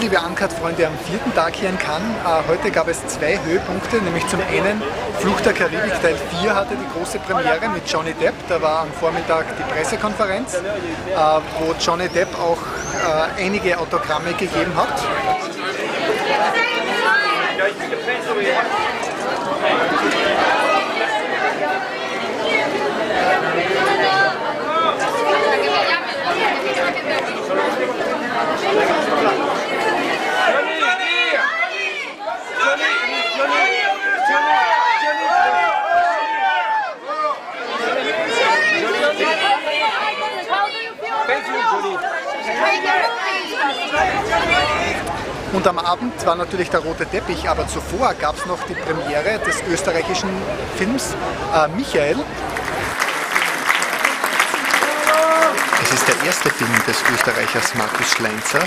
liebe Uncut-Freunde, am vierten Tag hier in Cannes. Äh, heute gab es zwei Höhepunkte, nämlich zum einen Fluch der Karibik Teil 4 hatte die große Premiere mit Johnny Depp. Da war am Vormittag die Pressekonferenz, äh, wo Johnny Depp auch äh, einige Autogramme gegeben hat. Und am Abend war natürlich der rote Teppich, aber zuvor gab es noch die Premiere des österreichischen Films äh, Michael. Es ist der erste Film des Österreichers Markus Schleinzer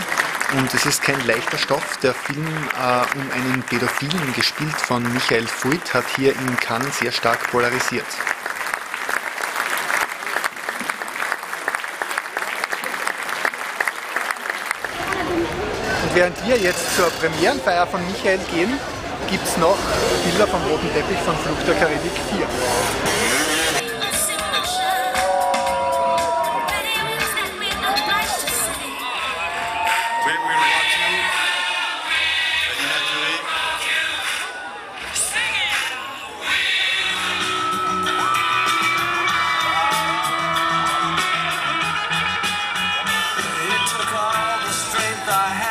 und es ist kein leichter Stoff. Der Film äh, um einen Pädophilen, gespielt von Michael Fuit, hat hier in Cannes sehr stark polarisiert. Und während wir jetzt zur Premierenfeier von Michael gehen, gibt es noch Bilder vom roten Teppich von Flug der Karibik 4. just feeling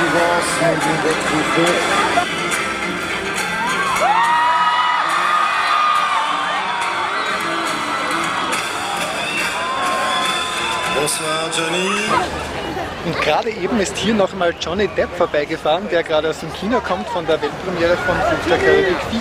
fontaine de Jouvence, nous retrouvons Bonsoir Johnny. Und gerade eben ist hier noch einmal Johnny Depp vorbeigefahren, der gerade aus dem Kino kommt von der Weltpremiere von Flug der Karibik 4.